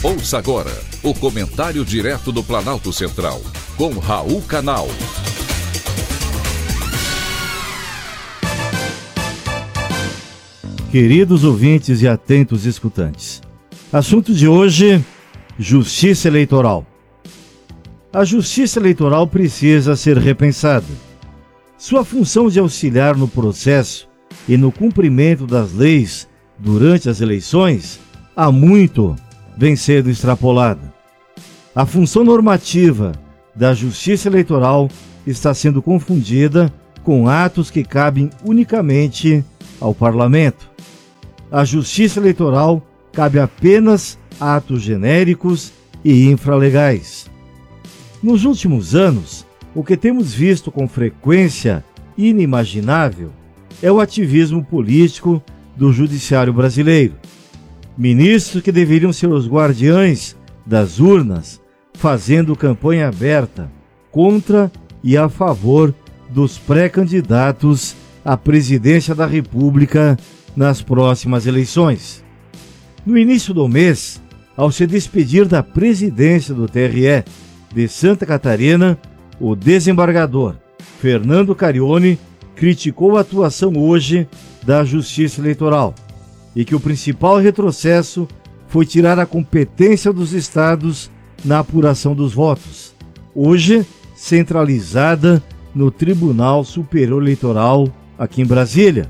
Ouça agora o comentário direto do Planalto Central, com Raul Canal. Queridos ouvintes e atentos escutantes, assunto de hoje: Justiça Eleitoral. A Justiça Eleitoral precisa ser repensada. Sua função de auxiliar no processo e no cumprimento das leis durante as eleições há muito vem sendo extrapolada. A função normativa da Justiça Eleitoral está sendo confundida com atos que cabem unicamente ao Parlamento. A Justiça Eleitoral cabe apenas a atos genéricos e infralegais. Nos últimos anos, o que temos visto com frequência inimaginável é o ativismo político do judiciário brasileiro Ministros que deveriam ser os guardiães das urnas, fazendo campanha aberta contra e a favor dos pré-candidatos à presidência da República nas próximas eleições. No início do mês, ao se despedir da presidência do TRE de Santa Catarina, o desembargador Fernando Carione criticou a atuação hoje da Justiça Eleitoral e que o principal retrocesso foi tirar a competência dos estados na apuração dos votos, hoje centralizada no Tribunal Superior Eleitoral aqui em Brasília,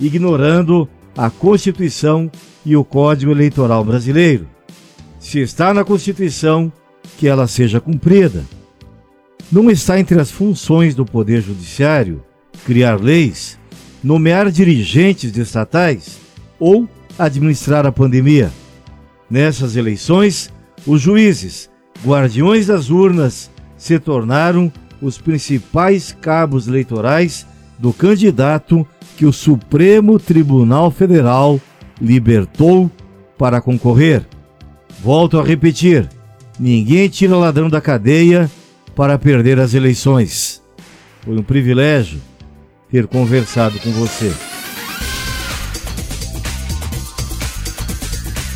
ignorando a Constituição e o Código Eleitoral brasileiro. Se está na Constituição, que ela seja cumprida. Não está entre as funções do Poder Judiciário criar leis, nomear dirigentes estatais ou administrar a pandemia. Nessas eleições, os juízes, guardiões das urnas, se tornaram os principais cabos eleitorais do candidato que o Supremo Tribunal Federal libertou para concorrer. Volto a repetir: ninguém tira ladrão da cadeia para perder as eleições. Foi um privilégio ter conversado com você.